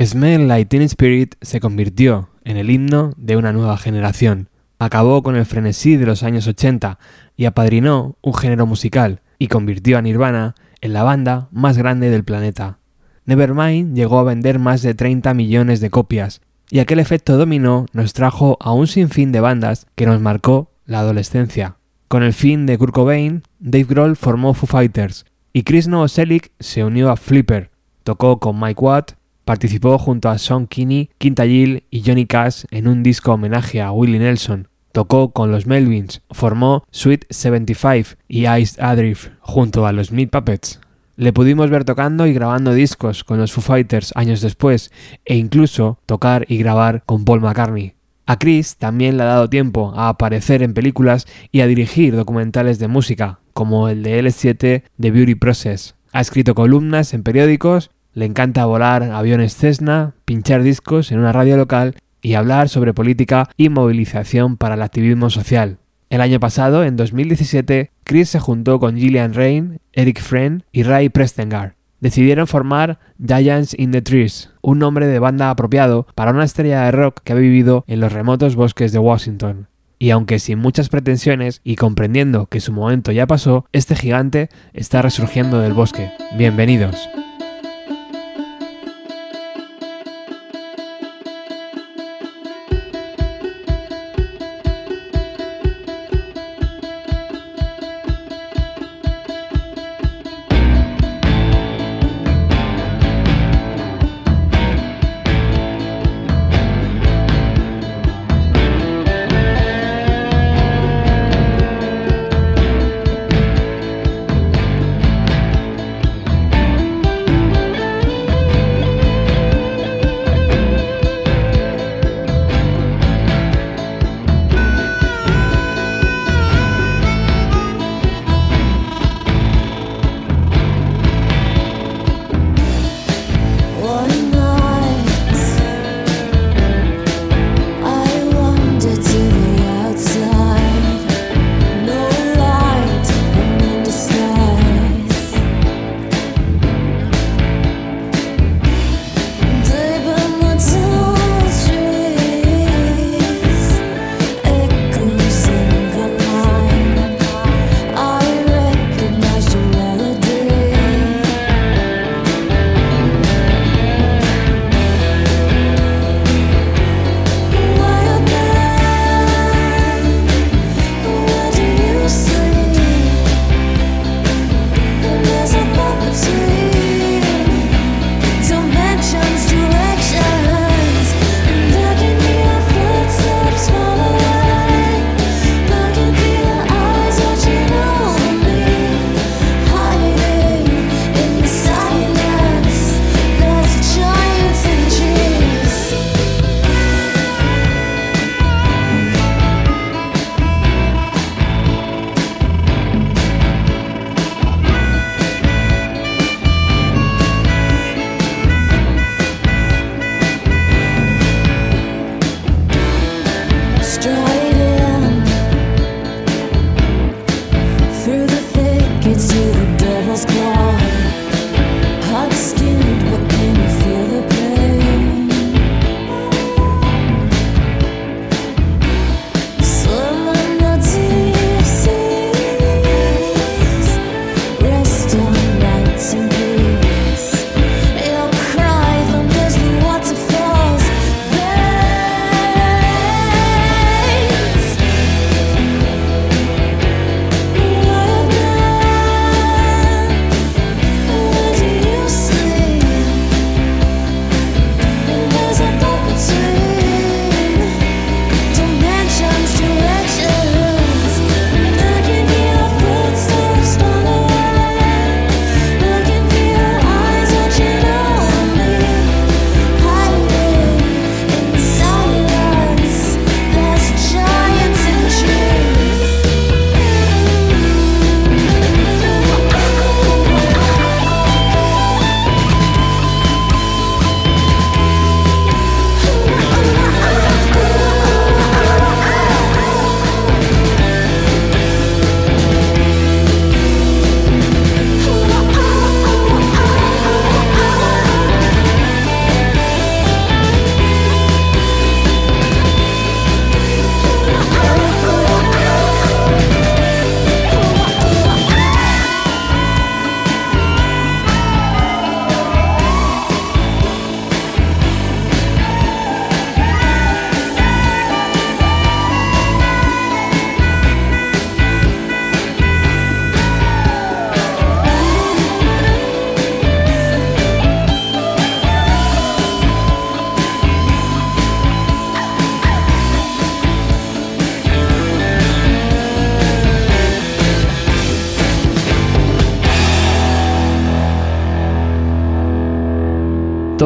Smell Like Teen Spirit se convirtió en el himno de una nueva generación. Acabó con el frenesí de los años 80 y apadrinó un género musical y convirtió a Nirvana en la banda más grande del planeta. Nevermind llegó a vender más de 30 millones de copias y aquel efecto dominó nos trajo a un sinfín de bandas que nos marcó la adolescencia. Con el fin de Kurt Cobain, Dave Grohl formó Foo Fighters y Chris Novoselic se unió a Flipper, tocó con Mike Watt, participó junto a Sean Kinney, Quinta Gill y Johnny Cash en un disco homenaje a Willie Nelson, tocó con los Melvins, formó Sweet 75 y Iced Adrift junto a los Meat Puppets. Le pudimos ver tocando y grabando discos con los Foo Fighters años después e incluso tocar y grabar con Paul McCartney. A Chris también le ha dado tiempo a aparecer en películas y a dirigir documentales de música, como el de L7 The Beauty Process. Ha escrito columnas en periódicos, le encanta volar aviones Cessna, pinchar discos en una radio local y hablar sobre política y movilización para el activismo social. El año pasado, en 2017, Chris se juntó con Gillian Rain, Eric Friend y Ray Prestengard. Decidieron formar Giants in the Trees, un nombre de banda apropiado para una estrella de rock que ha vivido en los remotos bosques de Washington. Y aunque sin muchas pretensiones y comprendiendo que su momento ya pasó, este gigante está resurgiendo del bosque. Bienvenidos.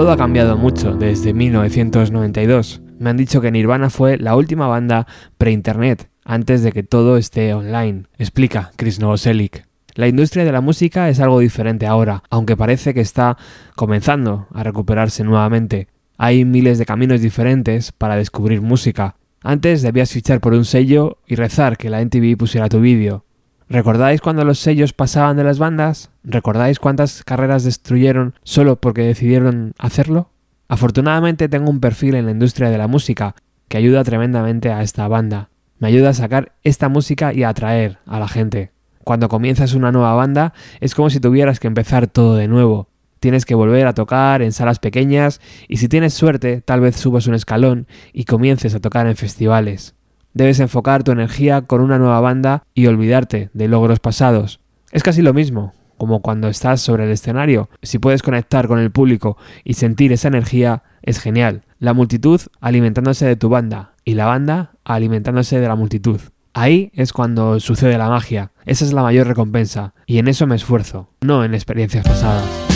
Todo ha cambiado mucho desde 1992. Me han dicho que Nirvana fue la última banda pre-internet, antes de que todo esté online, explica Chris Novoselic. La industria de la música es algo diferente ahora, aunque parece que está comenzando a recuperarse nuevamente. Hay miles de caminos diferentes para descubrir música. Antes debías fichar por un sello y rezar que la NTV pusiera tu vídeo. ¿Recordáis cuando los sellos pasaban de las bandas? ¿Recordáis cuántas carreras destruyeron solo porque decidieron hacerlo? Afortunadamente tengo un perfil en la industria de la música que ayuda tremendamente a esta banda. Me ayuda a sacar esta música y a atraer a la gente. Cuando comienzas una nueva banda es como si tuvieras que empezar todo de nuevo. Tienes que volver a tocar en salas pequeñas y si tienes suerte tal vez subas un escalón y comiences a tocar en festivales. Debes enfocar tu energía con una nueva banda y olvidarte de logros pasados. Es casi lo mismo, como cuando estás sobre el escenario. Si puedes conectar con el público y sentir esa energía, es genial. La multitud alimentándose de tu banda y la banda alimentándose de la multitud. Ahí es cuando sucede la magia. Esa es la mayor recompensa. Y en eso me esfuerzo, no en experiencias pasadas.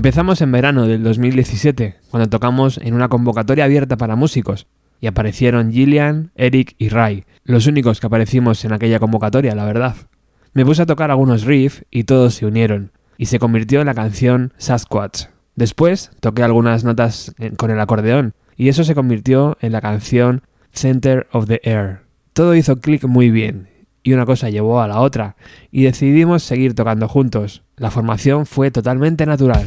Empezamos en verano del 2017, cuando tocamos en una convocatoria abierta para músicos, y aparecieron Gillian, Eric y Ray, los únicos que aparecimos en aquella convocatoria, la verdad. Me puse a tocar algunos riffs y todos se unieron, y se convirtió en la canción Sasquatch. Después toqué algunas notas con el acordeón, y eso se convirtió en la canción Center of the Air. Todo hizo clic muy bien, y una cosa llevó a la otra, y decidimos seguir tocando juntos. La formación fue totalmente natural.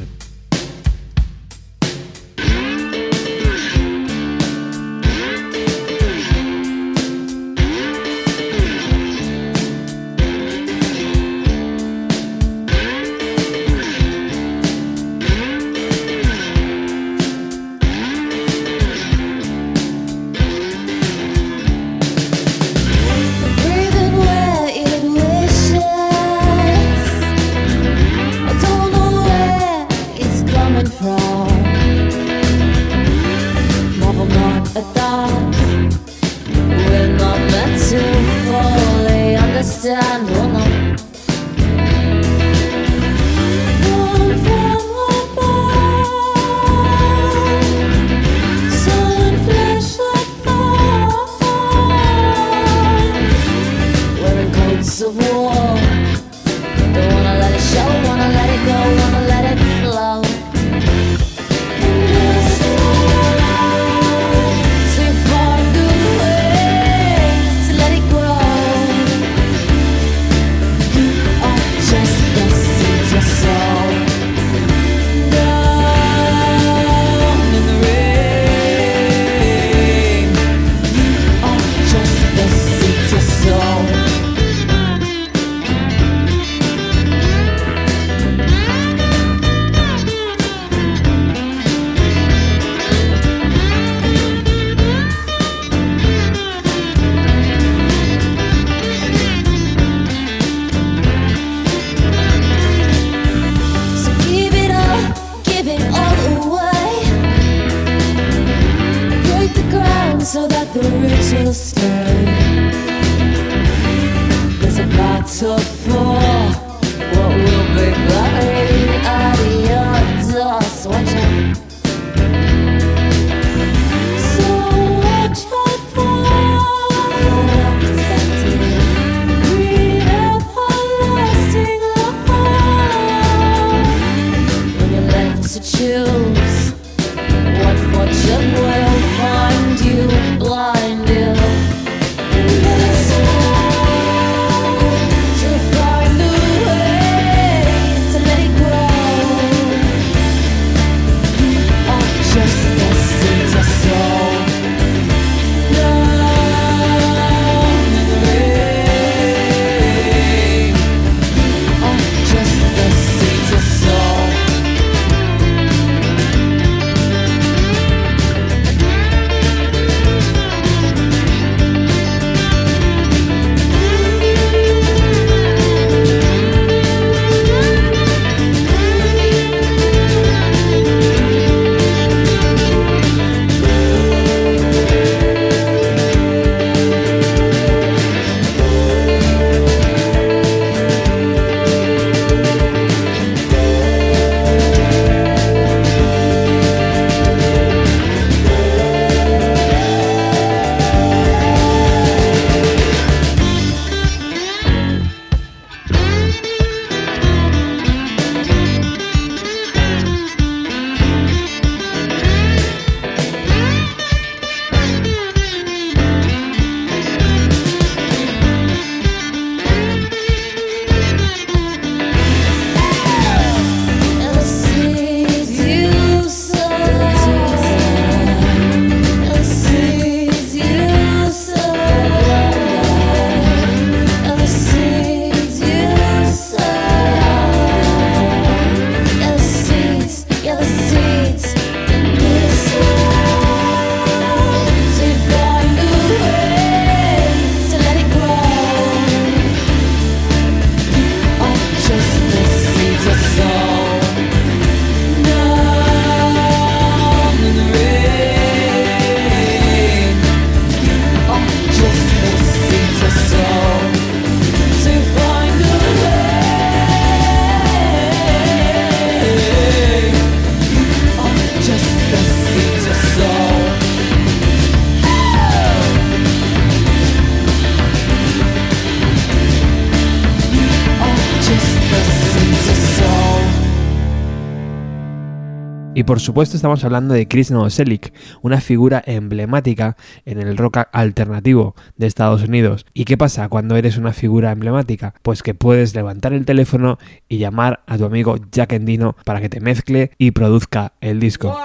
Y por supuesto estamos hablando de Chris Novoselic, una figura emblemática en el rock alternativo de Estados Unidos. ¿Y qué pasa cuando eres una figura emblemática? Pues que puedes levantar el teléfono y llamar a tu amigo Jack Endino para que te mezcle y produzca el disco.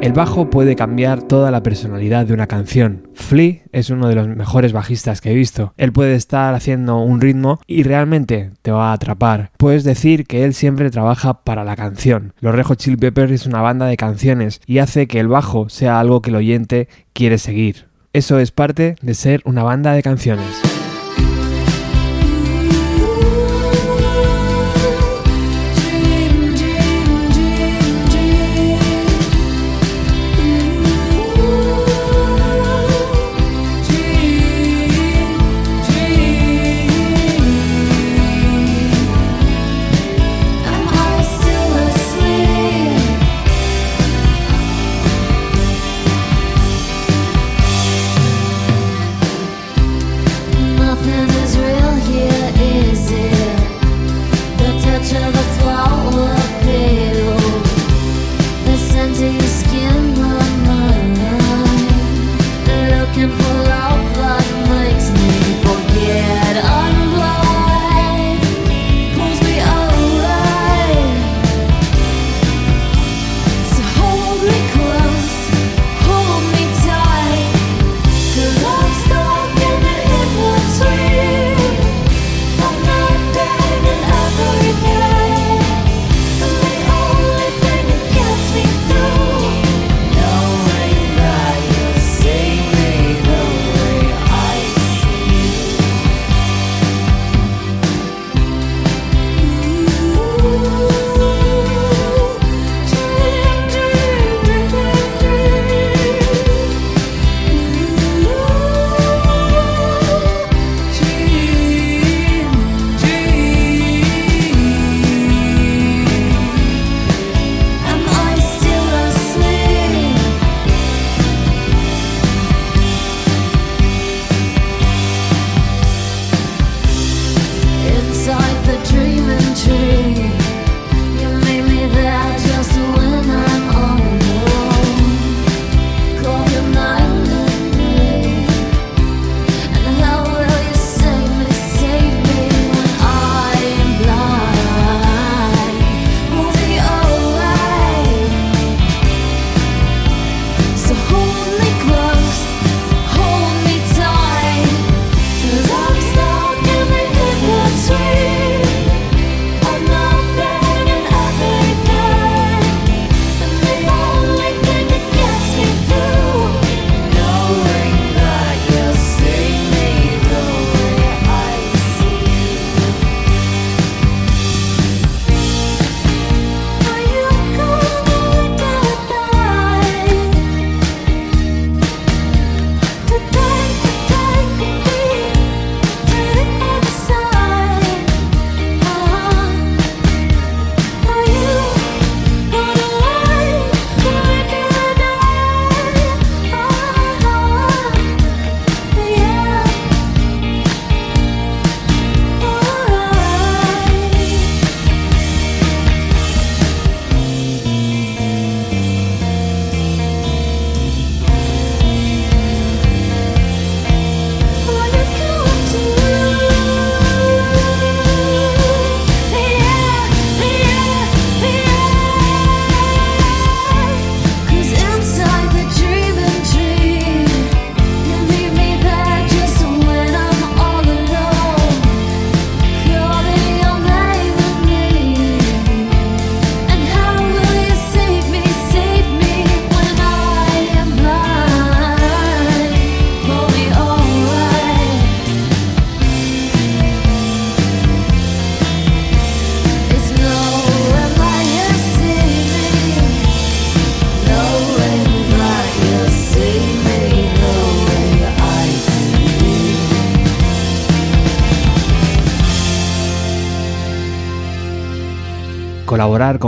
El bajo puede cambiar toda la personalidad de una canción. Flea es uno de los mejores bajistas que he visto. Él puede estar haciendo un ritmo y realmente te va a atrapar. Puedes decir que él siempre trabaja para la canción. Los Rejo Chill Peppers es una banda de canciones y hace que el bajo sea algo que el oyente quiere seguir. Eso es parte de ser una banda de canciones.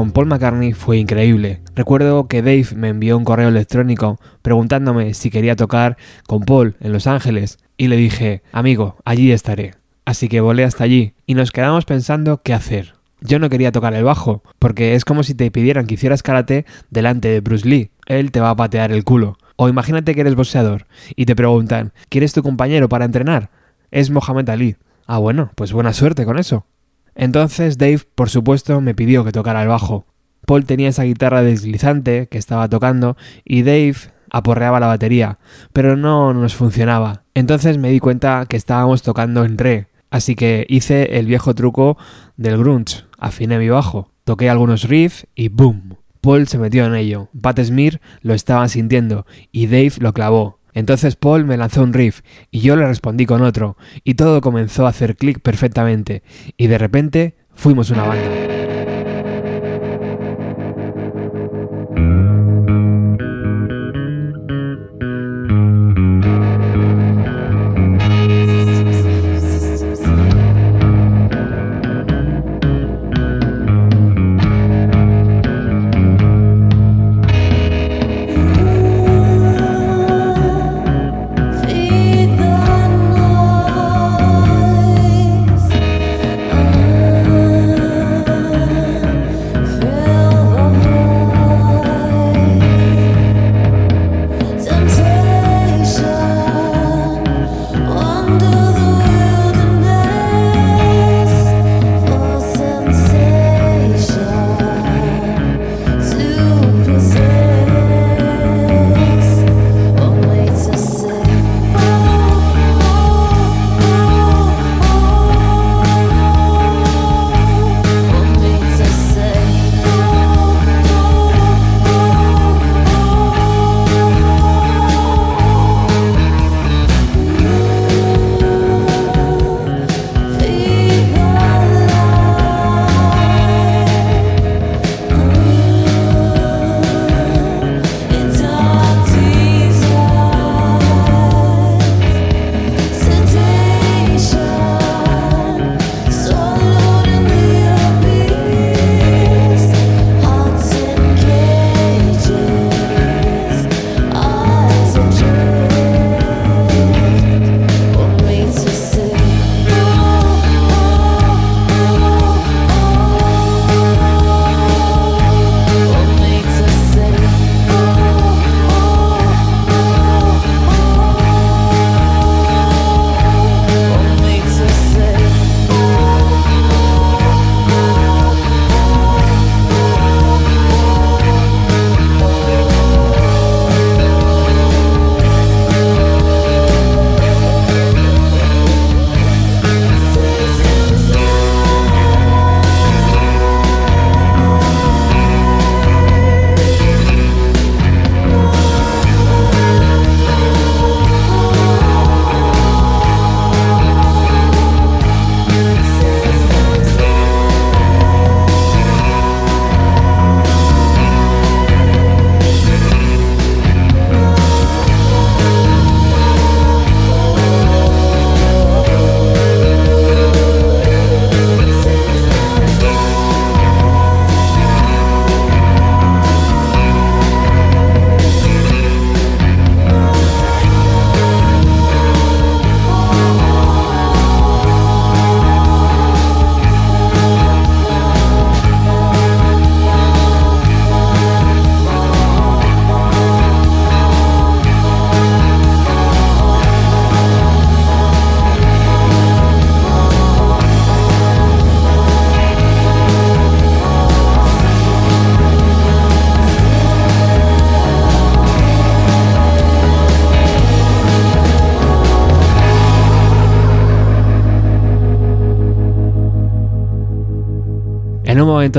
Con Paul McCartney fue increíble. Recuerdo que Dave me envió un correo electrónico preguntándome si quería tocar con Paul en Los Ángeles y le dije, amigo, allí estaré. Así que volé hasta allí y nos quedamos pensando qué hacer. Yo no quería tocar el bajo, porque es como si te pidieran que hicieras karate delante de Bruce Lee. Él te va a patear el culo. O imagínate que eres boxeador y te preguntan, ¿quieres tu compañero para entrenar? Es Mohamed Ali. Ah, bueno, pues buena suerte con eso. Entonces Dave, por supuesto, me pidió que tocara el bajo. Paul tenía esa guitarra deslizante que estaba tocando y Dave aporreaba la batería, pero no nos funcionaba. Entonces me di cuenta que estábamos tocando en re, así que hice el viejo truco del grunge, afiné mi bajo, toqué algunos riffs y ¡boom! Paul se metió en ello, Pat Smear lo estaba sintiendo y Dave lo clavó. Entonces Paul me lanzó un riff y yo le respondí con otro, y todo comenzó a hacer clic perfectamente, y de repente fuimos una banda.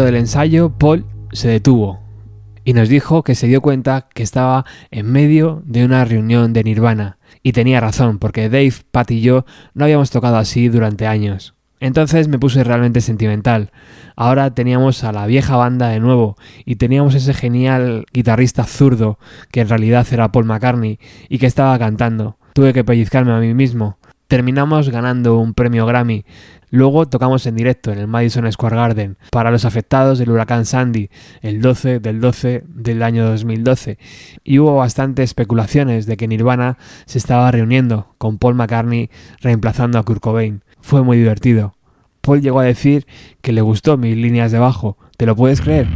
Del ensayo, Paul se detuvo y nos dijo que se dio cuenta que estaba en medio de una reunión de Nirvana. Y tenía razón, porque Dave, Pat y yo no habíamos tocado así durante años. Entonces me puse realmente sentimental. Ahora teníamos a la vieja banda de nuevo y teníamos ese genial guitarrista zurdo que en realidad era Paul McCartney y que estaba cantando. Tuve que pellizcarme a mí mismo terminamos ganando un premio Grammy. Luego tocamos en directo en el Madison Square Garden para los afectados del huracán Sandy el 12 del 12 del año 2012 y hubo bastantes especulaciones de que Nirvana se estaba reuniendo con Paul McCartney reemplazando a Kurt Cobain. Fue muy divertido. Paul llegó a decir que le gustó mis líneas de bajo. ¿Te lo puedes creer?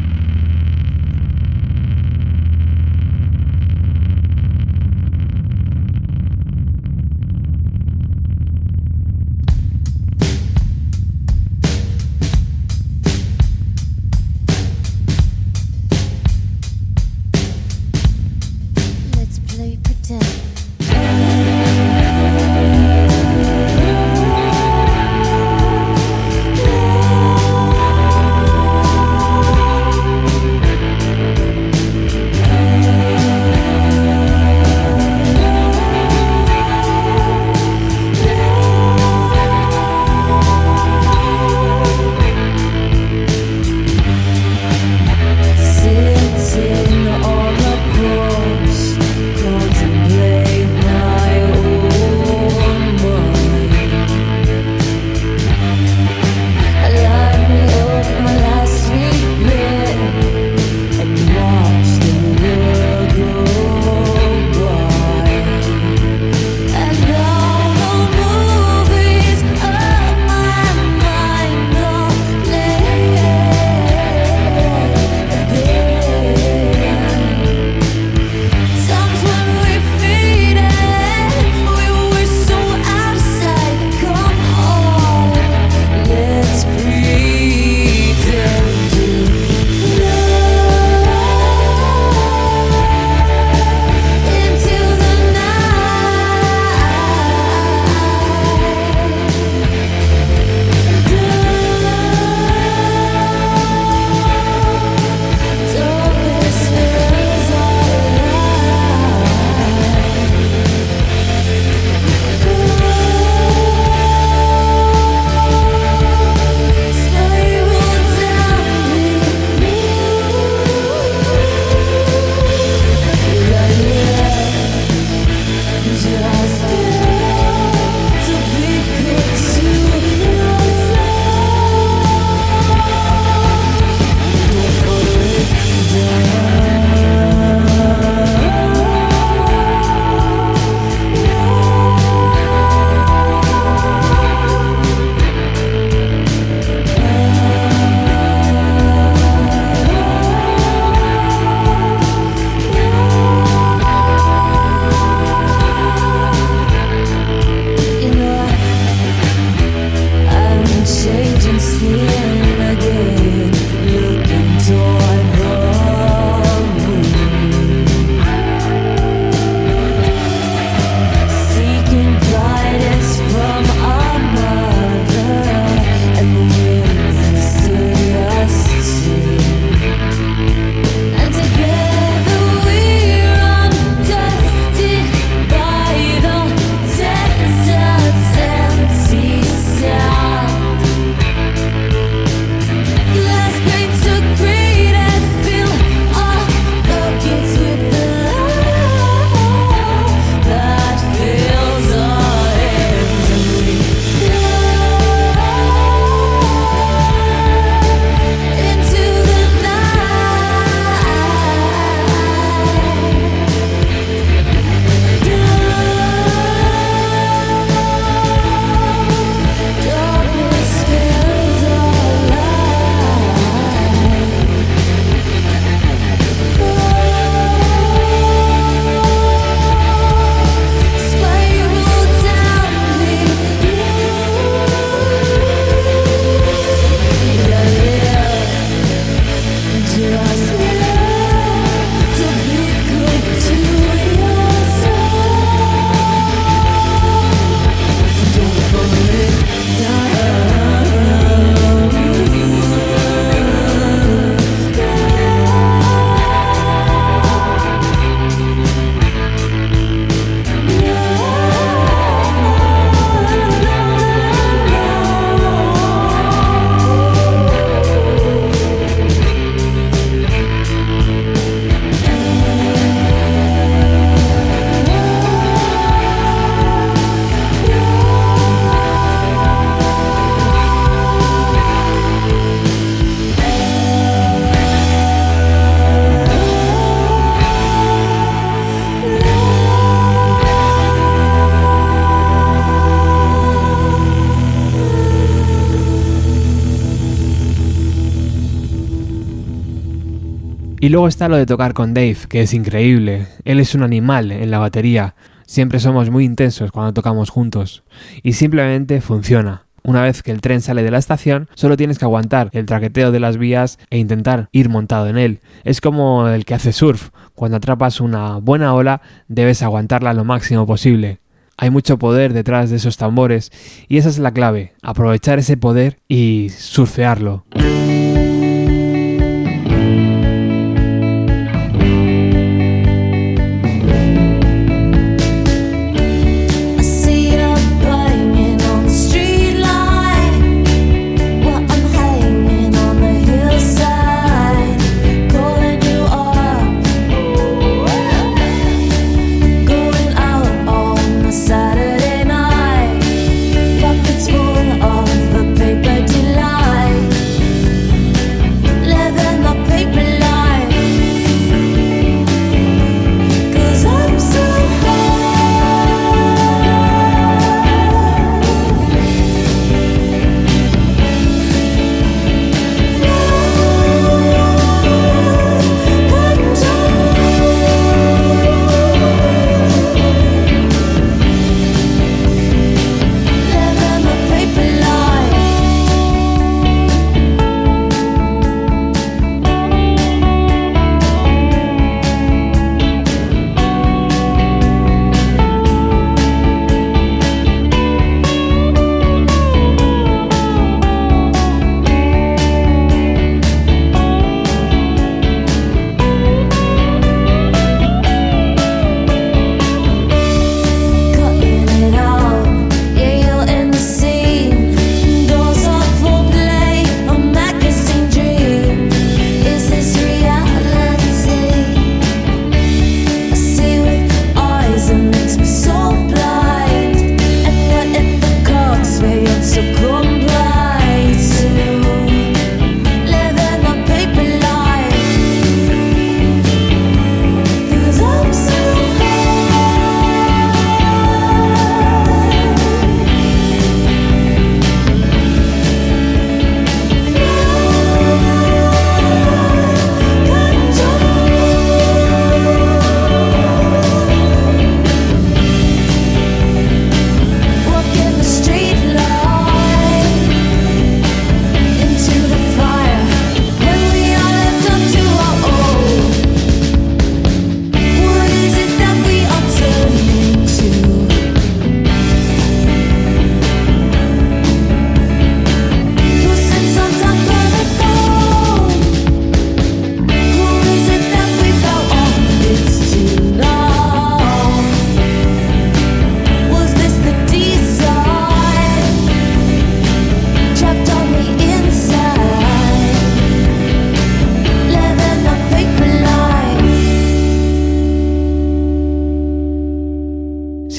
Y luego está lo de tocar con Dave, que es increíble. Él es un animal en la batería. Siempre somos muy intensos cuando tocamos juntos. Y simplemente funciona. Una vez que el tren sale de la estación, solo tienes que aguantar el traqueteo de las vías e intentar ir montado en él. Es como el que hace surf. Cuando atrapas una buena ola, debes aguantarla lo máximo posible. Hay mucho poder detrás de esos tambores y esa es la clave, aprovechar ese poder y surfearlo.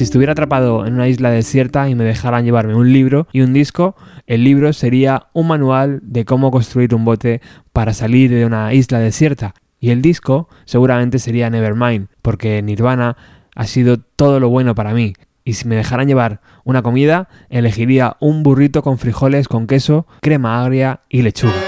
Estuviera atrapado en una isla desierta y me dejaran llevarme un libro y un disco, el libro sería un manual de cómo construir un bote para salir de una isla desierta. Y el disco seguramente sería Nevermind, porque Nirvana ha sido todo lo bueno para mí. Y si me dejaran llevar una comida, elegiría un burrito con frijoles con queso, crema agria y lechuga.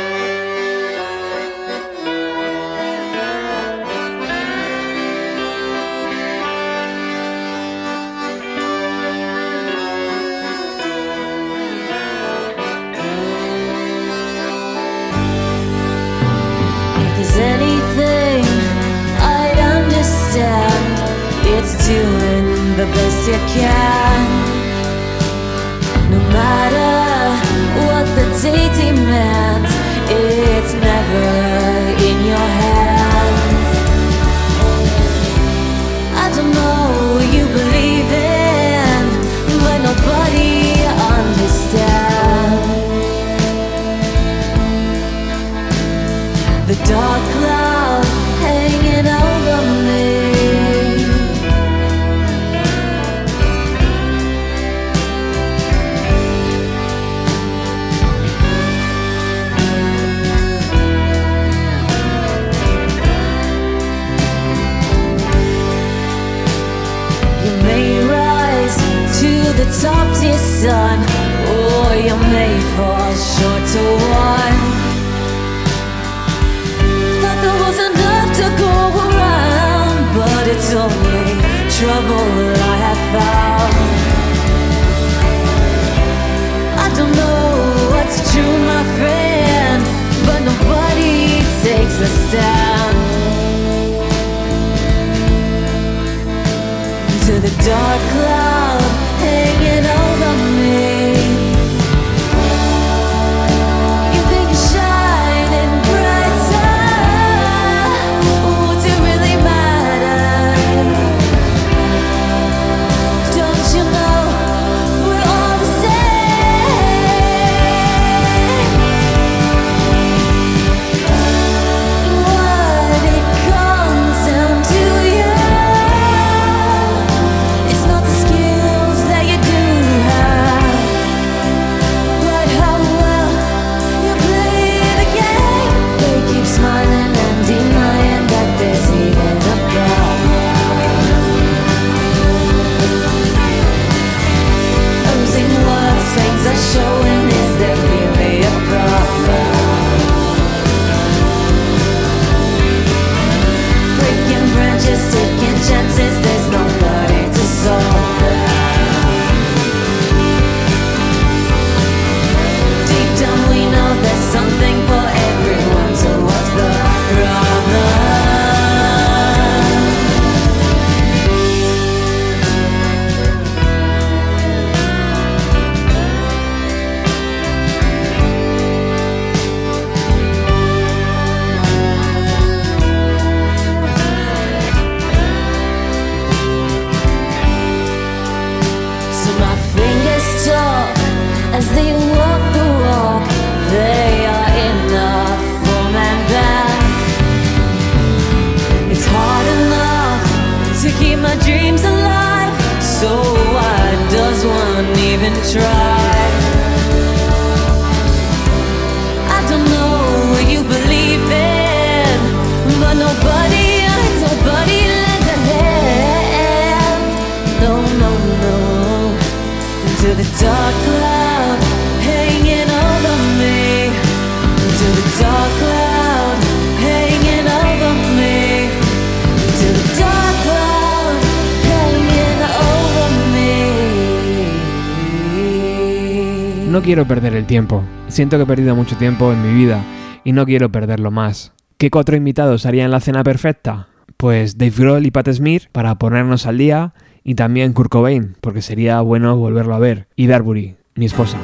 quiero perder el tiempo. Siento que he perdido mucho tiempo en mi vida y no quiero perderlo más. ¿Qué cuatro invitados harían la cena perfecta? Pues Dave Grohl y Pat Smith para ponernos al día y también Kurt Cobain, porque sería bueno volverlo a ver, y Darbury, mi esposa.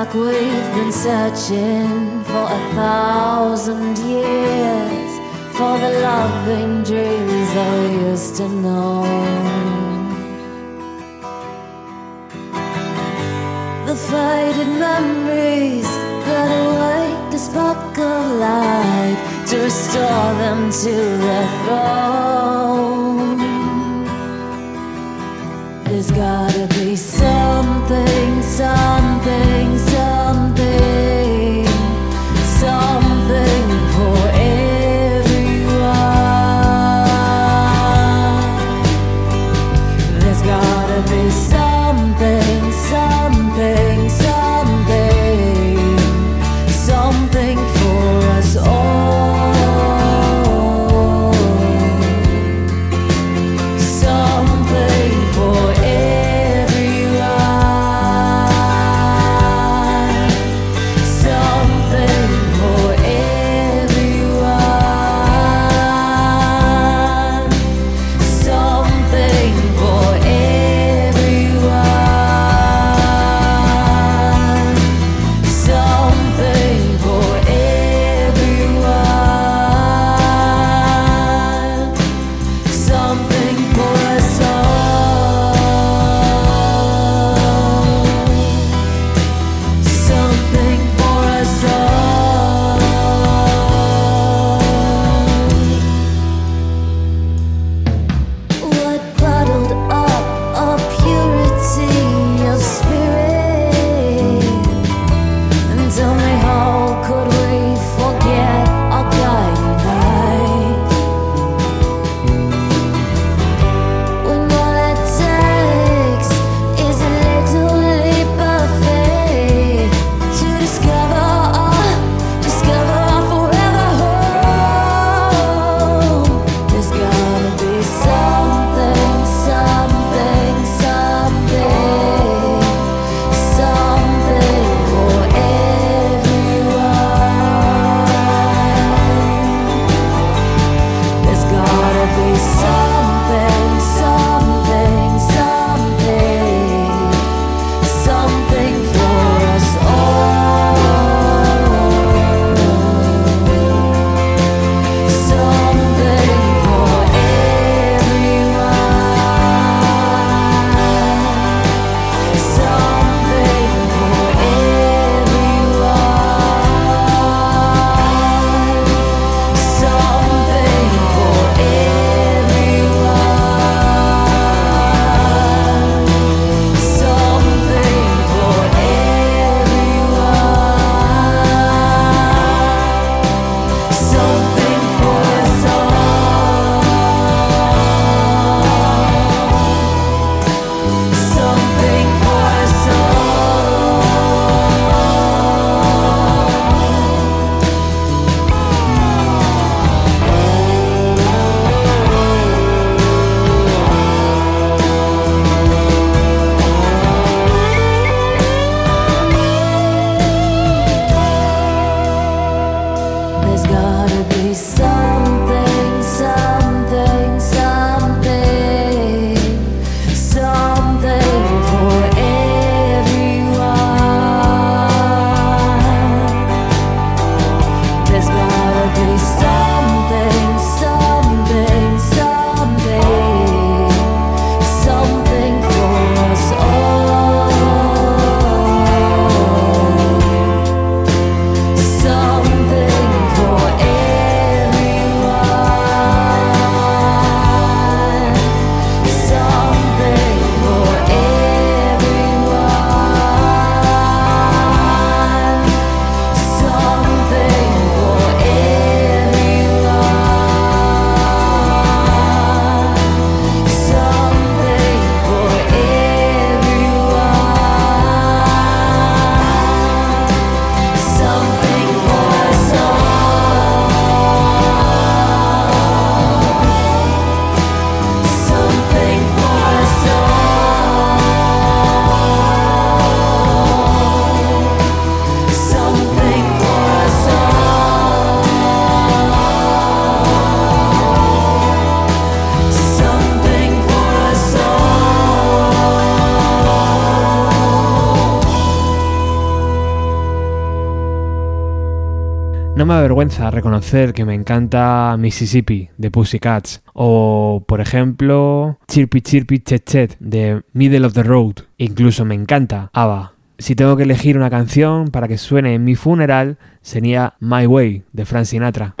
like we've been searching for a thousand years for the loving dreams I used to know. The faded memories that awake the spark of light to restore them to their throne. There's gotta be something, something, something, something. Me avergüenza reconocer que me encanta Mississippi de Pussycats o, por ejemplo, Chirpy Chirpy Chet Chet de Middle of the Road. Incluso me encanta ABBA. Si tengo que elegir una canción para que suene en mi funeral, sería My Way de Frank Sinatra.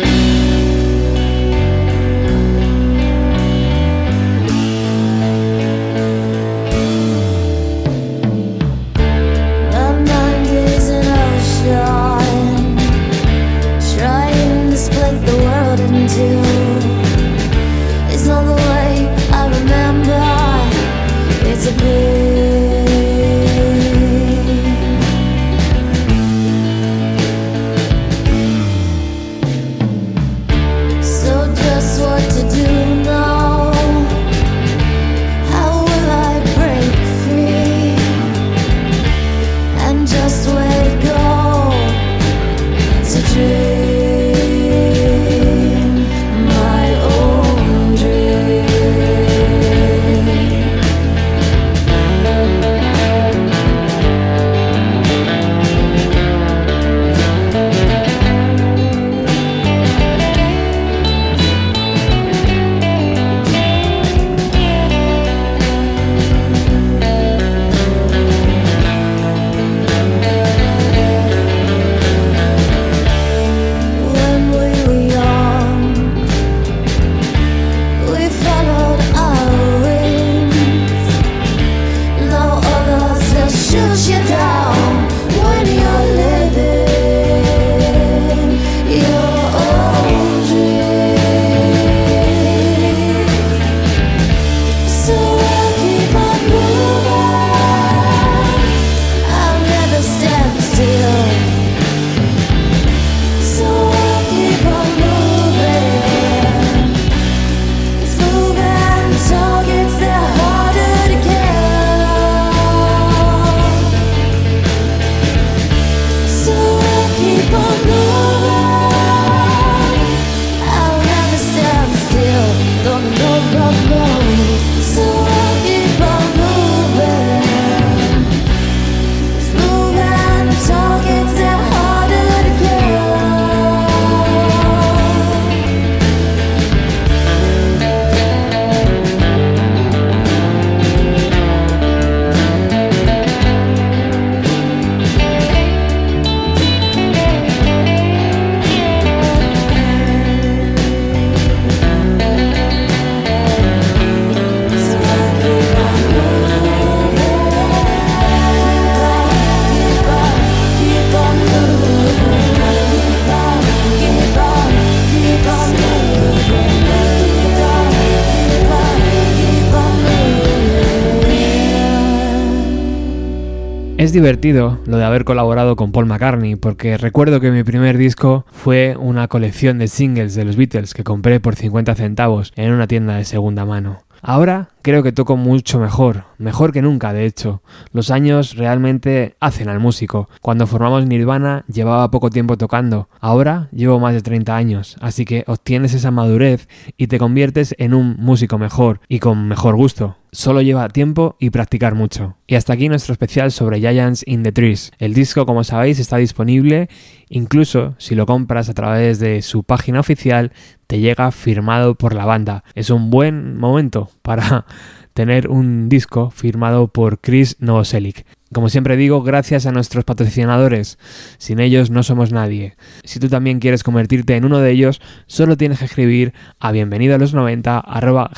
Es divertido lo de haber colaborado con Paul McCartney porque recuerdo que mi primer disco fue una colección de singles de los Beatles que compré por 50 centavos en una tienda de segunda mano. Ahora creo que toco mucho mejor, mejor que nunca de hecho. Los años realmente hacen al músico. Cuando formamos Nirvana llevaba poco tiempo tocando, ahora llevo más de 30 años, así que obtienes esa madurez y te conviertes en un músico mejor y con mejor gusto. Solo lleva tiempo y practicar mucho. Y hasta aquí nuestro especial sobre Giants in the Trees. El disco, como sabéis, está disponible, incluso si lo compras a través de su página oficial, te llega firmado por la banda. Es un buen momento para tener un disco firmado por Chris Novoselic. Como siempre digo, gracias a nuestros patrocinadores. Sin ellos no somos nadie. Si tú también quieres convertirte en uno de ellos, solo tienes que escribir a bienvenido a los 90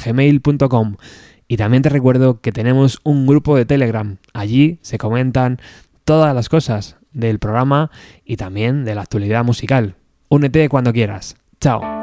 gmail.com. Y también te recuerdo que tenemos un grupo de Telegram. Allí se comentan todas las cosas del programa y también de la actualidad musical. Únete cuando quieras. Chao.